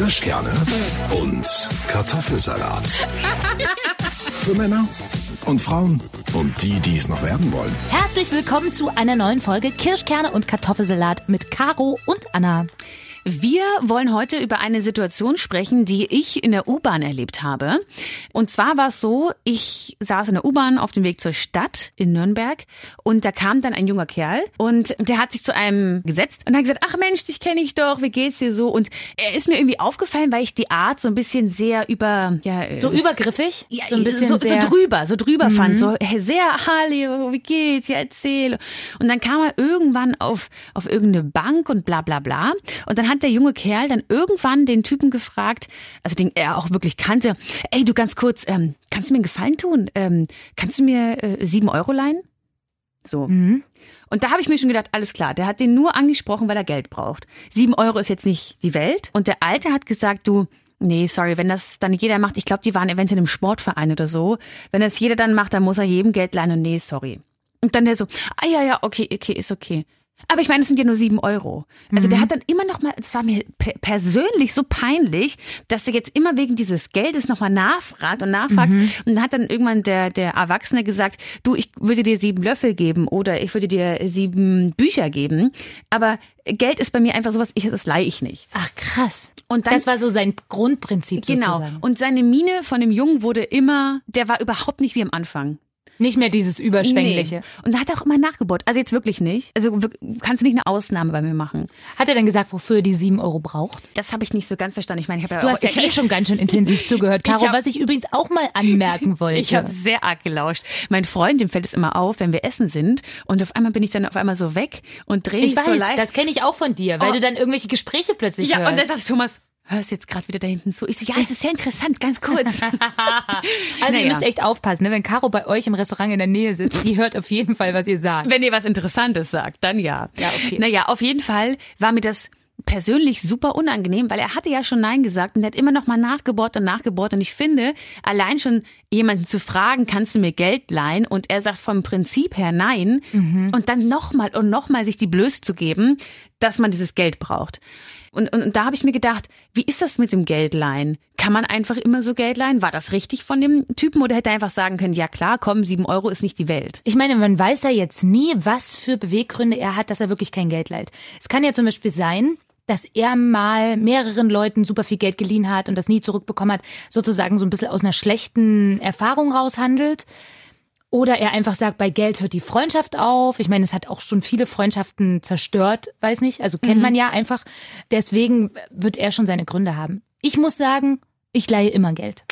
Kirschkerne und Kartoffelsalat. Für Männer und Frauen und die, die es noch werden wollen. Herzlich willkommen zu einer neuen Folge Kirschkerne und Kartoffelsalat mit Caro und Anna. Wir wollen heute über eine Situation sprechen, die ich in der U-Bahn erlebt habe. Und zwar war es so, ich saß in der U-Bahn auf dem Weg zur Stadt in Nürnberg und da kam dann ein junger Kerl und der hat sich zu einem gesetzt und hat gesagt, ach Mensch, dich kenne ich doch, wie geht's dir so? Und er ist mir irgendwie aufgefallen, weil ich die Art so ein bisschen sehr über, ja, so übergriffig, ja, so ein bisschen so, so drüber, so drüber mhm. fand, so sehr Harley, wie geht's, ja erzähl. Und dann kam er irgendwann auf auf irgendeine Bank und bla bla bla und dann hat der junge Kerl dann irgendwann den Typen gefragt, also den er auch wirklich kannte, ey, du ganz kurz, ähm, kannst du mir einen Gefallen tun? Ähm, kannst du mir äh, sieben Euro leihen? So. Mhm. Und da habe ich mir schon gedacht, alles klar, der hat den nur angesprochen, weil er Geld braucht. Sieben Euro ist jetzt nicht die Welt. Und der Alte hat gesagt, du, Nee, sorry, wenn das dann jeder macht, ich glaube, die waren eventuell im Sportverein oder so. Wenn das jeder dann macht, dann muss er jedem Geld leihen und nee, sorry. Und dann der so, ah ja, ja, okay, okay, ist okay. Aber ich meine, es sind ja nur sieben Euro. Also mhm. der hat dann immer noch mal, das war mir persönlich so peinlich, dass er jetzt immer wegen dieses Geldes noch mal nachfragt und nachfragt. Mhm. Und dann hat dann irgendwann der, der Erwachsene gesagt, du, ich würde dir sieben Löffel geben oder ich würde dir sieben Bücher geben. Aber Geld ist bei mir einfach sowas, ich, das leihe ich nicht. Ach krass. Und dann, das war so sein Grundprinzip genau. sozusagen. Und seine Miene von dem Jungen wurde immer, der war überhaupt nicht wie am Anfang. Nicht mehr dieses Überschwängliche. Nee. Und da hat er auch immer nachgebohrt. Also jetzt wirklich nicht. Also kannst du nicht eine Ausnahme bei mir machen. Hat er denn gesagt, wofür er die sieben Euro braucht? Das habe ich nicht so ganz verstanden. Ich meine, ich habe ja Du auch, hast ja ich, eh schon ganz schön intensiv zugehört, Caro, ich hab, was ich übrigens auch mal anmerken wollte. Ich habe sehr arg gelauscht. Mein Freund, dem fällt es immer auf, wenn wir essen sind. Und auf einmal bin ich dann auf einmal so weg und drehe mich so leicht. das kenne ich auch von dir, weil oh. du dann irgendwelche Gespräche plötzlich ja, hörst. Ja, und dann sagst Thomas, hörst jetzt gerade wieder da hinten zu. Ich so, ja, es ist sehr interessant, ganz kurz. also naja. ihr müsst echt aufpassen, ne? wenn Caro bei euch im Restaurant in der Nähe sitzt, die hört auf jeden Fall, was ihr sagt. Wenn ihr was Interessantes sagt, dann ja. Ja, okay. Naja, auf jeden Fall war mir das persönlich super unangenehm, weil er hatte ja schon Nein gesagt und er hat immer noch mal nachgebohrt und nachgebohrt und ich finde, allein schon jemanden zu fragen, kannst du mir Geld leihen und er sagt vom Prinzip her Nein mhm. und dann noch mal und noch mal sich die Blöße zu geben, dass man dieses Geld braucht. Und, und, und da habe ich mir gedacht, wie ist das mit dem Geldleihen? Kann man einfach immer so Geld leihen? War das richtig von dem Typen oder hätte er einfach sagen können, ja klar, komm, sieben Euro ist nicht die Welt? Ich meine, man weiß ja jetzt nie, was für Beweggründe er hat, dass er wirklich kein Geld leiht. Es kann ja zum Beispiel sein, dass er mal mehreren Leuten super viel Geld geliehen hat und das nie zurückbekommen hat, sozusagen so ein bisschen aus einer schlechten Erfahrung raushandelt. Oder er einfach sagt, bei Geld hört die Freundschaft auf. Ich meine, es hat auch schon viele Freundschaften zerstört, weiß nicht. Also kennt mhm. man ja einfach. Deswegen wird er schon seine Gründe haben. Ich muss sagen, ich leihe immer Geld.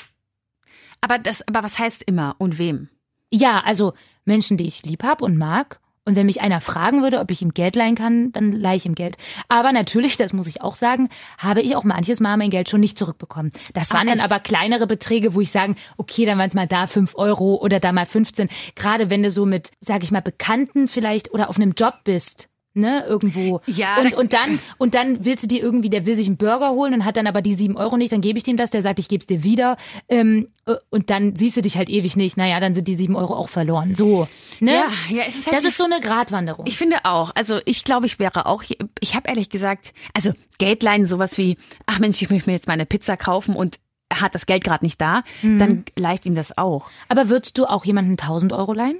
Aber das, aber was heißt immer und wem? Ja, also Menschen, die ich lieb hab und mag und wenn mich einer fragen würde, ob ich ihm Geld leihen kann, dann leihe ich ihm Geld. Aber natürlich, das muss ich auch sagen, habe ich auch manches Mal mein Geld schon nicht zurückbekommen. Das waren Ach, dann aber kleinere Beträge, wo ich sagen, okay, dann waren es mal da fünf Euro oder da mal 15. Gerade wenn du so mit, sag ich mal, Bekannten vielleicht oder auf einem Job bist ne, irgendwo. Ja. Und, und dann, und dann willst du dir irgendwie, der will sich einen Burger holen und hat dann aber die sieben Euro nicht, dann gebe ich dem das, der sagt, ich gebe es dir wieder. Ähm, äh, und dann siehst du dich halt ewig nicht. Naja, dann sind die sieben Euro auch verloren. So. Ne? Ja, ja, es ist halt Das ist so eine Gratwanderung. Ich finde auch. Also ich glaube, ich wäre auch, ich habe ehrlich gesagt, also Geldleihen, sowas wie, ach Mensch, ich möchte mir jetzt meine Pizza kaufen und er hat das Geld gerade nicht da, mhm. dann leicht ihm das auch. Aber würdest du auch jemanden 1000 Euro leihen?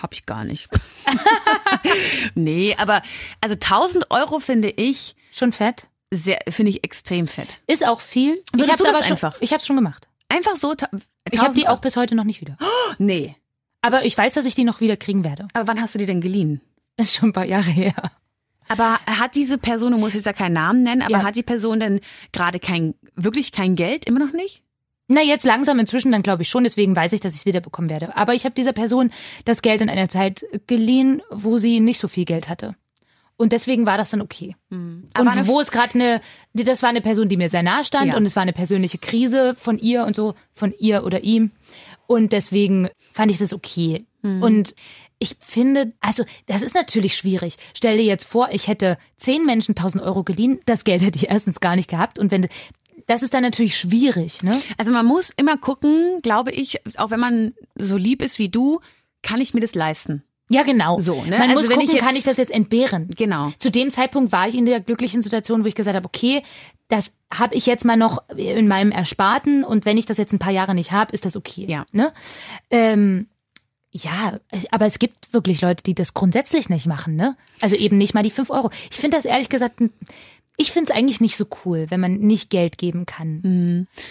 Hab ich gar nicht. nee, aber also 1000 Euro finde ich schon fett. Sehr, finde ich extrem fett. Ist auch viel. ich habe aber schon, einfach. Ich habe schon gemacht. Einfach so. Ich habe die auch bis heute noch nicht wieder. Oh, nee. Aber ich weiß, dass ich die noch wieder kriegen werde. Aber wann hast du die denn geliehen? Ist schon ein paar Jahre her. Aber hat diese Person, du musst jetzt ja keinen Namen nennen, aber ja. hat die Person denn gerade kein, wirklich kein Geld, immer noch nicht? Na, jetzt langsam inzwischen dann glaube ich schon, deswegen weiß ich, dass ich es wieder bekommen werde. Aber ich habe dieser Person das Geld in einer Zeit geliehen, wo sie nicht so viel Geld hatte. Und deswegen war das dann okay. Mhm. Und wo es gerade eine, das war eine Person, die mir sehr nahe stand ja. und es war eine persönliche Krise von ihr und so, von ihr oder ihm. Und deswegen fand ich das okay. Mhm. Und ich finde, also das ist natürlich schwierig. Stell dir jetzt vor, ich hätte zehn Menschen 1000 Euro geliehen, das Geld hätte ich erstens gar nicht gehabt. Und wenn das ist dann natürlich schwierig, ne? Also man muss immer gucken, glaube ich, auch wenn man so lieb ist wie du, kann ich mir das leisten? Ja, genau. So, ne? Man Also muss gucken, ich jetzt- kann ich das jetzt entbehren? Genau. Zu dem Zeitpunkt war ich in der glücklichen Situation, wo ich gesagt habe, okay, das habe ich jetzt mal noch in meinem Ersparten und wenn ich das jetzt ein paar Jahre nicht habe, ist das okay. Ja. Ne? Ähm, ja, aber es gibt wirklich Leute, die das grundsätzlich nicht machen, ne? Also eben nicht mal die fünf Euro. Ich finde das ehrlich gesagt, ich finde es eigentlich nicht so cool, wenn man nicht Geld geben kann.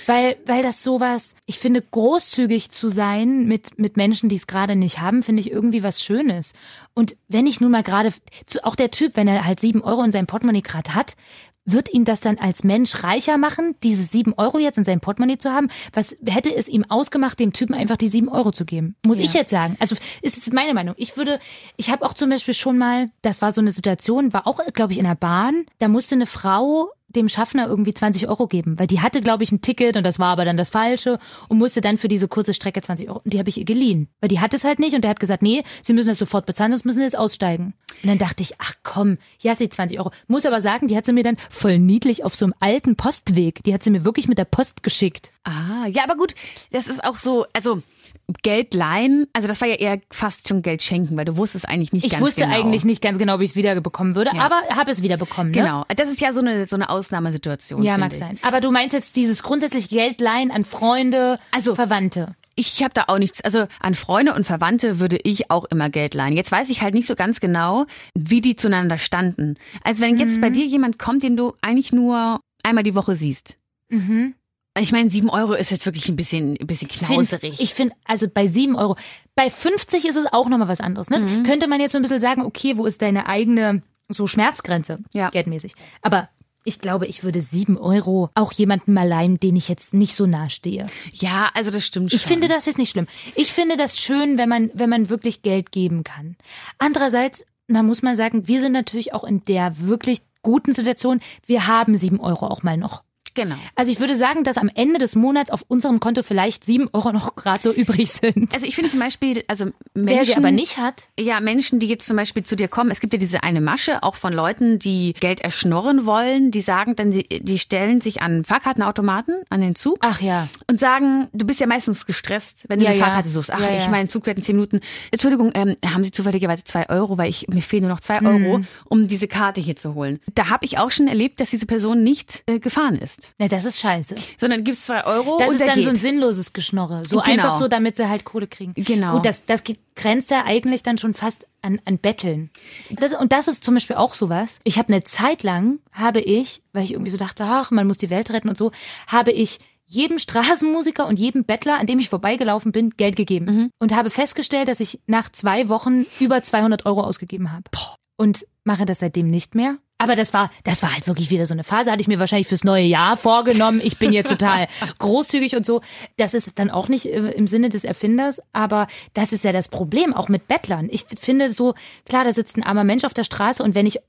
Weil, weil das sowas, ich finde, großzügig zu sein mit, mit Menschen, die es gerade nicht haben, finde ich irgendwie was Schönes. Und wenn ich nun mal gerade, auch der Typ, wenn er halt sieben Euro in seinem Portemonnaie gerade hat, wird ihn das dann als Mensch reicher machen, diese sieben Euro jetzt in seinem Portemonnaie zu haben? Was hätte es ihm ausgemacht, dem Typen einfach die sieben Euro zu geben? Muss ich jetzt sagen. Also ist es meine Meinung. Ich würde, ich habe auch zum Beispiel schon mal, das war so eine Situation, war auch, glaube ich, in der Bahn, da musste eine Frau dem Schaffner irgendwie 20 Euro geben, weil die hatte, glaube ich, ein Ticket und das war aber dann das Falsche und musste dann für diese kurze Strecke 20 Euro, und die habe ich ihr geliehen, weil die hat es halt nicht und der hat gesagt, nee, sie müssen das sofort bezahlen, sonst müssen sie jetzt aussteigen. Und dann dachte ich, ach komm, hier hast du die 20 Euro. Muss aber sagen, die hat sie mir dann voll niedlich auf so einem alten Postweg, die hat sie mir wirklich mit der Post geschickt. Ah, ja, aber gut, das ist auch so, also Geld leihen, also das war ja eher fast schon Geld schenken, weil du wusstest eigentlich nicht Ich ganz wusste genau. eigentlich nicht ganz genau, wie ich es wiederbekommen würde, Ja. aber habe es wiederbekommen. Ne? Genau, das ist ja so eine, so eine Ausnahmesituation. Ja, mag ich. sein. Aber du meinst jetzt dieses grundsätzlich Geld leihen an Freunde, Also- Verwandte. Ich habe da auch nichts, also an Freunde und Verwandte würde ich auch immer Geld leihen. Jetzt weiß ich halt nicht so ganz genau, wie die zueinander standen. Also wenn jetzt Mhm. bei dir jemand kommt, den du eigentlich nur einmal die Woche siehst. Mhm. Ich meine, sieben Euro ist jetzt wirklich ein bisschen, ein bisschen knauserig. Find, ich finde, also bei sieben Euro, bei 50 ist es auch nochmal was anderes. Ne? Mhm. Könnte man jetzt so ein bisschen sagen, okay, wo ist deine eigene so Schmerzgrenze, Ja. geldmäßig. Aber ich glaube, ich würde sieben Euro auch jemandem mal leihen, den ich jetzt nicht so nahe stehe. ja, also das stimmt Ich schon. finde das jetzt nicht schlimm. Ich finde das schön, wenn man, wenn man wirklich Geld geben kann. Andererseits, da muss man sagen, wir sind natürlich auch in der wirklich guten Situation. Wir haben sieben Euro auch mal noch. Genau. Also ich würde sagen, dass am Ende des Monats auf unserem Konto vielleicht sieben Euro noch gerade so übrig sind. Also ich finde zum Beispiel, also Menschen, Wer sie aber nicht hat, Ja, Menschen, die jetzt zum Beispiel zu dir kommen. Es gibt ja diese eine Masche auch von Leuten, die Geld erschnorren wollen. Die sagen dann, sie, die stellen sich an Fahrkartenautomaten, an den Zug. ach ja, Und sagen, du bist ja meistens gestresst, wenn du Ja, eine ja. Fahrkarte suchst. Ach, Ja, ja. ich meine, Zug wird in zehn Minuten. Entschuldigung, ähm, haben Sie zufälligerweise zwei Euro, weil ich mir fehlen nur noch zwei Mhm. Euro, um diese Karte hier zu holen. Da habe ich auch schon erlebt, dass diese Person nicht äh, gefahren ist, na, das ist scheiße. sondern gibst zwei Euro Das und ist dann geht. so ein sinnloses Geschnorre. So Genau. einfach so, damit sie halt Kohle kriegen. Genau. Gut, das, das grenzt ja eigentlich dann schon fast an, an Betteln. Das, und das ist zum Beispiel auch sowas. Ich habe eine Zeit lang, habe ich, weil ich irgendwie so dachte, ach, man muss die Welt retten und so, habe ich jedem Straßenmusiker und jedem Bettler, an dem ich vorbeigelaufen bin, Geld gegeben. Mhm. Und habe festgestellt, dass ich nach zwei Wochen über 200 Euro ausgegeben habe. Und mache das seitdem nicht mehr. Aber das war, das war halt wirklich wieder so eine Phase, hatte ich mir wahrscheinlich fürs neue Jahr vorgenommen. Ich bin jetzt total großzügig und so. Das ist dann auch nicht äh, im Sinne des Erfinders, aber das ist ja das Problem, auch mit Bettlern. Ich finde so, klar, da sitzt ein armer Mensch auf der Straße und wenn ich,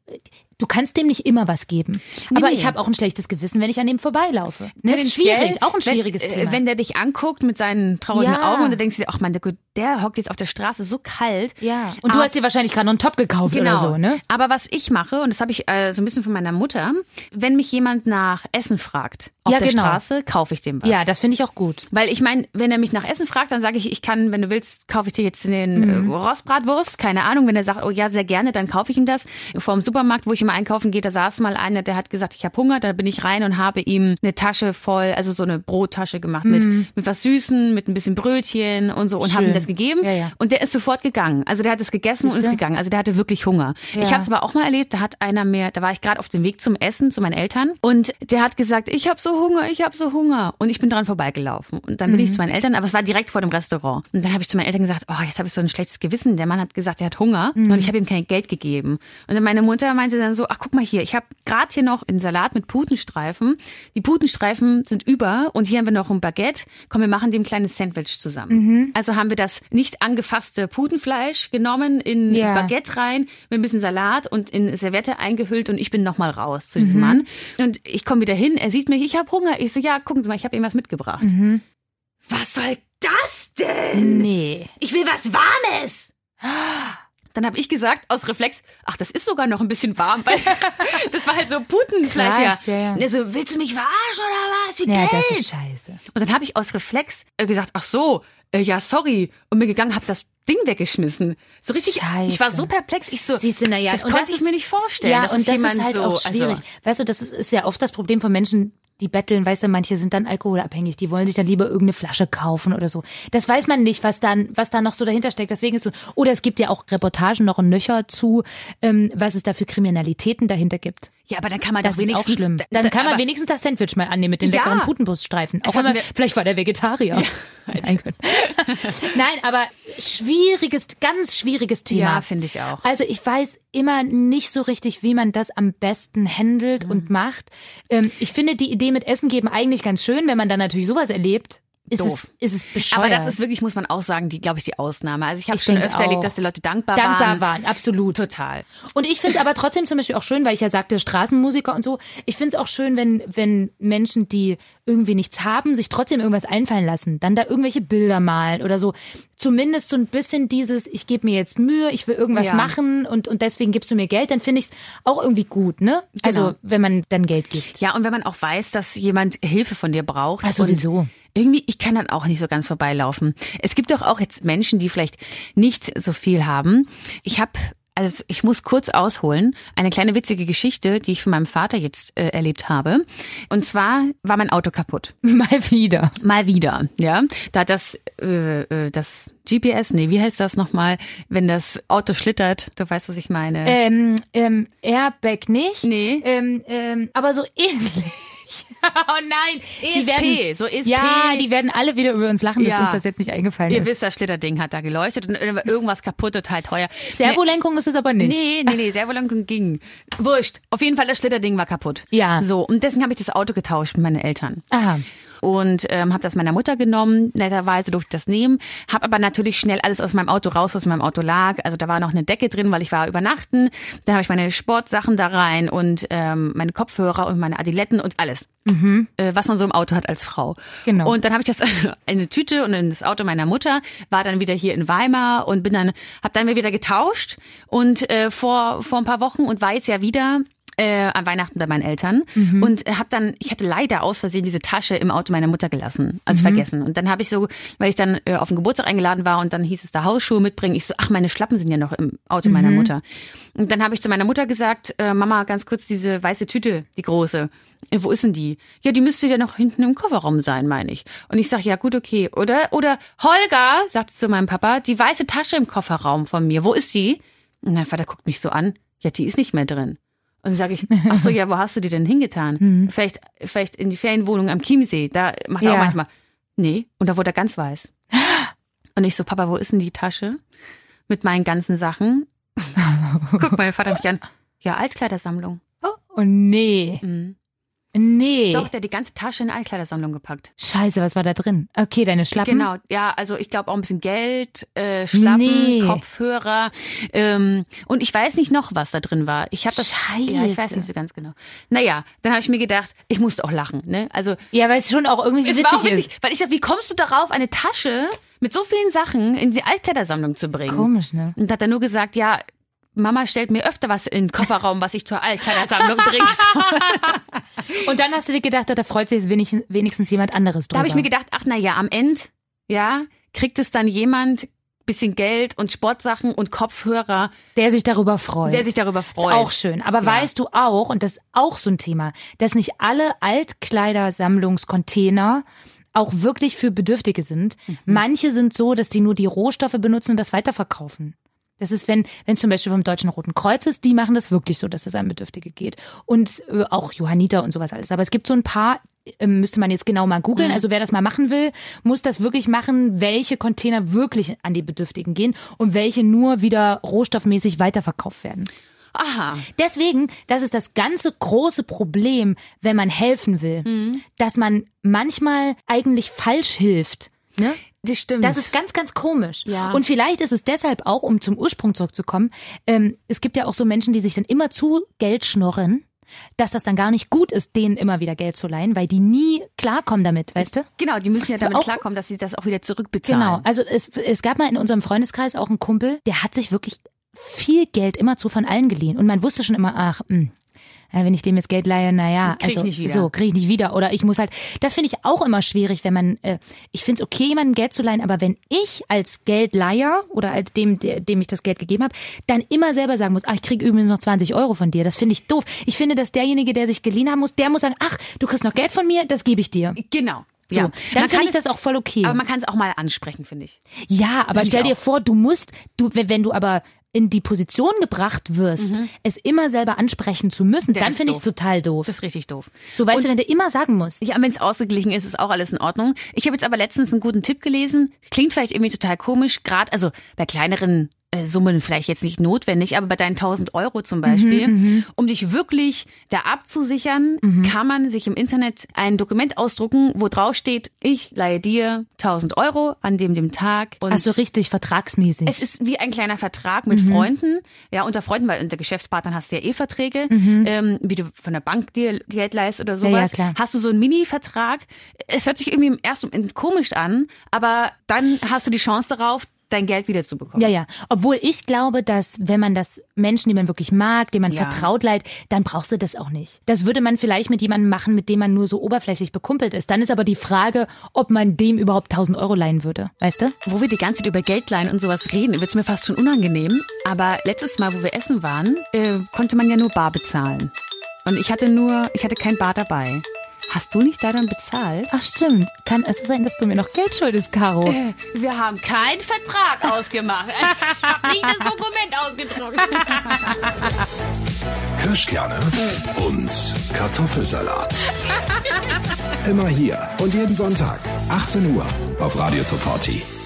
du kannst dem nicht immer was geben. aber nee. ich habe auch ein schlechtes Gewissen, wenn ich an dem vorbeilaufe. Ne, Das ist schwierig, auch ein schwieriges wenn, Thema. Wenn der dich anguckt mit seinen traurigen Ja. Augen und du denkst dir, ach man, der, der hockt jetzt auf der Straße so kalt. ja. Und du Aber- hast dir wahrscheinlich gerade noch einen Top gekauft Genau. oder so, ne? Aber was ich mache, und das habe ich äh, so ein bisschen von meiner Mutter, wenn mich jemand nach Essen fragt auf Ja, der genau. Straße, kaufe ich dem was. Ja, das finde ich auch gut. Weil ich meine, wenn er mich nach Essen fragt, dann sage ich, ich kann, wenn du willst, kaufe ich dir jetzt den Mhm. äh, Rostbratwurst. Keine Ahnung. Wenn er sagt, oh ja, sehr gerne, dann kaufe ich ihm das. Vor dem Supermarkt, wo ich immer einkaufen gehe, da saß mal einer, der hat gesagt, ich habe Hunger. Da bin ich rein und habe ihm eine Tasche voll, also so eine Brottasche gemacht mit, mit was Süßen, mit ein bisschen Brötchen und so und habe ihm Mhm. Das gegeben. Ja, ja. Und der ist sofort gegangen. Also der hat es gegessen und ist gegangen. Also der hatte wirklich Hunger. Ja. Ich habe es aber auch mal erlebt, da hat einer mir, da war ich gerade auf dem Weg zum Essen zu meinen Eltern und der hat gesagt, ich habe so Hunger, ich habe so Hunger und ich bin dran vorbeigelaufen und dann bin Mhm. ich zu meinen Eltern, aber es war direkt vor dem Restaurant und dann habe ich zu meinen Eltern gesagt, oh, jetzt habe ich so ein schlechtes Gewissen. Der Mann hat gesagt, er hat Hunger Mhm. und ich habe ihm kein Geld gegeben. Und dann meine Mutter meinte dann so, ach guck mal hier, ich habe gerade hier noch einen Salat mit Putenstreifen. Die Putenstreifen sind über und hier haben wir noch ein Baguette. Komm, wir machen dem ein kleines Sandwich zusammen. Mhm. Also haben wir das nicht angefasste Putenfleisch genommen, in Ja. Baguette rein, mit ein bisschen Salat und in Serviette eingehüllt und ich bin nochmal raus zu Mhm. diesem Mann. Und ich komme wieder hin, er sieht mich, ich habe Hunger. Ich so, ja, gucken Sie mal, ich habe ihm was mitgebracht. Mhm. Was soll das denn? Nee. Ich will was Warmes. Dann habe ich gesagt, aus Reflex, ach, das ist sogar noch ein bisschen warm, weil das war halt so Putenfleisch. Krass, ja. ja, ja. So, willst du mich verarschen oder was? Wie Ja, das ist scheiße. Und dann habe ich aus Reflex äh, gesagt, ach so, äh, ja, sorry. Und mir gegangen, habe das Ding weggeschmissen. So richtig. Scheiße. Ich war so perplex. Ich so, Siehst du, na ja, das und konnte das ich ist- mir nicht vorstellen. Ja, und das ist halt so, auch schwierig. Also, weißt du, das ist, ist ja oft das Problem von Menschen, die betteln, weißt du, manche sind dann alkoholabhängig, die wollen sich dann lieber irgendeine Flasche kaufen oder so. Das weiß man nicht, was dann, was da noch so dahinter steckt. Deswegen ist so, oder es gibt ja auch Reportagen noch ein Nöcher zu, ähm, was es da für Kriminalitäten dahinter gibt. Ja, aber dann kann man Das doch ist wenigstens. auch schlimm. da- Dann da- kann man wenigstens das Sandwich mal annehmen mit den Ja. leckeren Putenbruststreifen. Auch wir- vielleicht war der Vegetarier. Mein Gott. Nein, aber schwieriges, ganz schwieriges Thema. Ja, finde ich auch. Also ich weiß immer nicht so richtig, wie man das am besten handelt Mhm. und macht. Ähm, ich finde die Idee mit Essen geben eigentlich ganz schön, wenn man dann natürlich sowas erlebt. Ist Doof. Es, ist es bescheuert. Aber das ist wirklich, muss man auch sagen, die, glaube ich, die Ausnahme. Also ich habe schon öfter erlebt, dass die Leute dankbar, dankbar waren. waren. Absolut. Total. Und ich finde es aber trotzdem zum Beispiel auch schön, weil ich ja sagte, Straßenmusiker und so. Ich finde es auch schön, wenn, wenn Menschen, die irgendwie nichts haben, sich trotzdem irgendwas einfallen lassen. Dann da irgendwelche Bilder malen oder so. Zumindest so ein bisschen dieses, ich gebe mir jetzt Mühe, ich will irgendwas Ja. machen und, und deswegen gibst du mir Geld, dann finde ich es auch irgendwie gut, ne? Also, Genau. wenn man dann Geld gibt. Ja, und wenn man auch weiß, dass jemand Hilfe von dir braucht. Ach, sowieso. Irgendwie, ich kann dann auch nicht so ganz vorbeilaufen. Es gibt doch auch jetzt Menschen, die vielleicht nicht so viel haben. Ich habe, also ich muss kurz ausholen, eine kleine witzige Geschichte, die ich von meinem Vater jetzt äh, erlebt habe. Und zwar war mein Auto kaputt. Mal wieder. Mal wieder, ja. Da hat das, äh, äh, das GPS, nee, wie heißt das nochmal, wenn das Auto schlittert, du weißt, was ich meine. Ähm, ähm, Airbag nicht. Nee. Ähm, ähm, aber so ähnlich. oh nein. ESP, werden, so ESP. Ja, die werden alle wieder über uns lachen, dass Ja. uns das jetzt nicht eingefallen Ihr ist. wisst, das Schlitterding hat da geleuchtet und irgendwas kaputt, total teuer. Servolenkung ist es aber nicht. Nee, nee, nee, Servolenkung ging. Wurscht. Auf jeden Fall, das Schlitterding war kaputt. Ja. So, und deswegen habe ich das Auto getauscht mit meinen Eltern. Aha. Und ähm, habe das meiner Mutter genommen. Netterweise durfte ich das nehmen. Habe aber natürlich schnell alles aus meinem Auto raus, was in meinem Auto lag. Also da war noch eine Decke drin, weil ich war übernachten. Dann habe ich meine Sportsachen da rein und ähm, meine Kopfhörer und meine Adiletten und alles. Äh, was man so im Auto hat als Frau. Genau. Und dann habe ich das in eine Tüte und in das Auto meiner Mutter, war dann wieder hier in Weimar und bin dann, habe dann wieder getauscht und äh, vor, vor ein paar Wochen und war jetzt ja wieder äh, an Weihnachten bei meinen Eltern und äh, habe dann, ich hatte leider aus Versehen diese Tasche im Auto meiner Mutter gelassen, also vergessen. Und dann habe ich so, weil ich dann äh, auf den Geburtstag eingeladen war und dann hieß es da Hausschuhe mitbringen. Ich so, ach, meine Schlappen sind ja noch im Auto meiner Mutter. Und dann habe ich zu meiner Mutter gesagt, äh, Mama, ganz kurz diese weiße Tüte, die große. Äh, wo ist denn die? Ja, die müsste ja noch hinten im Kofferraum sein, meine ich. Und ich sag, ja gut, okay. Oder, oder Holger, sagt zu meinem Papa, die weiße Tasche im Kofferraum von mir, wo ist die? Und mein Vater guckt mich so an, ja, die ist nicht mehr drin. Und dann sage ich, ach so, ja, wo hast du die denn hingetan? Vielleicht, vielleicht in die Ferienwohnung am Chiemsee. Da macht er Ja. auch manchmal. Nee, und da wurde er ganz weiß. Und ich so, Papa, wo ist denn die Tasche? Mit meinen ganzen Sachen. Guck, mein Vater mich an. Ja, Altkleidersammlung. Oh, oh nee. Mhm. Nee. Doch, der hat die ganze Tasche in eine Altkleidersammlung gepackt. Scheiße, was war da drin? Okay, deine Schlappen. Genau, ja, also ich glaube auch ein bisschen Geld, äh, Schlappen, Nee. Kopfhörer ähm, und ich weiß nicht noch, was da drin war. Ich habe das, Scheiße. ja, ich weiß nicht so ganz genau. Naja, dann habe ich mir gedacht, ich musste auch lachen, ne? Also Ja, weil es schon auch irgendwie witzig, auch witzig, ist. weil ich sag, wie kommst du darauf, eine Tasche mit so vielen Sachen in die Altkleidersammlung zu bringen? Komisch, ne? Und hat er nur gesagt, ja. Mama stellt mir öfter was in den Kofferraum, was ich zur Altkleidersammlung bringe. Und dann hast du dir gedacht, da freut sich wenigstens jemand anderes Da drüber. habe ich mir gedacht, ach na ja, am Ende, ja, kriegt es dann jemand bisschen Geld und Sportsachen und Kopfhörer, der sich darüber freut. der sich darüber Ist freut. auch schön. Aber Ja. weißt du auch, und das ist auch so ein Thema, dass nicht alle Altkleidersammlungscontainer auch wirklich für Bedürftige sind. Mhm. Manche sind so, dass die nur die Rohstoffe benutzen und das weiterverkaufen. Das ist, wenn, wenn zum Beispiel vom Deutschen Roten Kreuz ist, die machen das wirklich so, dass es an Bedürftige geht. Und äh, auch Johanniter und sowas alles. Aber es gibt so ein paar, äh, müsste man jetzt genau mal Mhm. googeln. Also wer das mal machen will, muss das wirklich machen, welche Container wirklich an die Bedürftigen gehen und welche nur wieder rohstoffmäßig weiterverkauft werden. Aha. Deswegen, das ist das ganze große Problem, wenn man helfen will, Mhm. dass man manchmal eigentlich falsch hilft. Ne? Das stimmt. Das ist ganz, ganz komisch. Ja. Und vielleicht ist es deshalb auch, um zum Ursprung zurückzukommen, ähm, es gibt ja auch so Menschen, die sich dann immer zu Geld schnorren, dass das dann gar nicht gut ist, denen immer wieder Geld zu leihen, weil die nie klarkommen damit, weißt du? genau, die müssen ja damit Auch- klarkommen, dass sie das auch wieder zurückbezahlen. Genau. Also es, es gab mal in unserem Freundeskreis auch einen Kumpel, der hat sich wirklich viel Geld immerzu von allen geliehen. Und man wusste schon immer, ach, mh, ja, wenn ich dem jetzt Geld leihe, naja, Krieg ich also nicht wieder. so kriege ich nicht wieder. Oder ich muss halt, das finde ich auch immer schwierig, wenn man, äh, ich finde es okay, jemandem Geld zu leihen, aber wenn ich als Geldleiher oder als dem, dem ich das Geld gegeben habe, dann immer selber sagen muss, ach, ich kriege übrigens noch 20 Euro von dir, das finde ich doof. Ich finde, dass derjenige, der sich geliehen haben muss, der muss sagen, ach, du kriegst noch Geld von mir, das gebe ich dir. Genau. So, ja. dann kann ich das auch voll okay. Aber man kann es auch mal ansprechen, finde ich. Ja, aber ich stell dir vor, du musst, du, wenn, wenn du aber in die Position gebracht wirst, es immer selber ansprechen zu müssen, Mhm. Ja, dann das finde ich doof. total doof. Das ist richtig doof. so weißt Und- du, wenn du immer sagen musst. Ja, wenn es ausgeglichen ist, ist auch alles in Ordnung. Ich habe jetzt aber letztens einen guten Tipp gelesen. Klingt vielleicht irgendwie total komisch, gerade also bei kleineren Summen vielleicht jetzt nicht notwendig, aber bei deinen 1000 Euro zum Beispiel, um dich wirklich da abzusichern, kann man sich im Internet ein Dokument ausdrucken, wo drauf steht, ich leihe dir 1000 Euro an dem dem Tag. Und Ach so richtig vertragsmäßig. es ist wie ein kleiner Vertrag mit Mhm. Freunden, ja, unter Freunden, weil unter Geschäftspartnern hast du ja eh Verträge, ähm, wie du von der Bank dir Geld leist oder sowas. Mhm. ja, klar. Hast du so einen Mini-Vertrag. Es hört sich irgendwie im ersten Moment komisch an, aber dann hast du die Chance darauf, dein Geld wiederzubekommen. ja, ja. Obwohl ich glaube, dass wenn man das Menschen, die man wirklich mag, dem man Ja. vertraut leiht, dann brauchst du das auch nicht. Das würde man vielleicht mit jemandem machen, mit dem man nur so oberflächlich bekumpelt ist. Dann ist aber die Frage, ob man dem überhaupt 1000 Euro leihen würde. Weißt du? Wo wir die ganze Zeit über Geldleihen und sowas reden, wird es mir fast schon unangenehm. Aber letztes Mal, wo wir essen waren, äh, konnte man ja nur bar bezahlen. Und ich hatte nur, ich hatte kein Bar dabei. Hast du nicht da dann bezahlt? Ach stimmt. Kann es sein, dass du mir noch Geld schuldest, Caro? Äh, Wir haben keinen Vertrag ausgemacht. Ich habe nicht das Dokument ausgedruckt. Kirschkerne und Kartoffelsalat. Immer hier und jeden Sonntag, 18 Uhr auf Radio Top 40.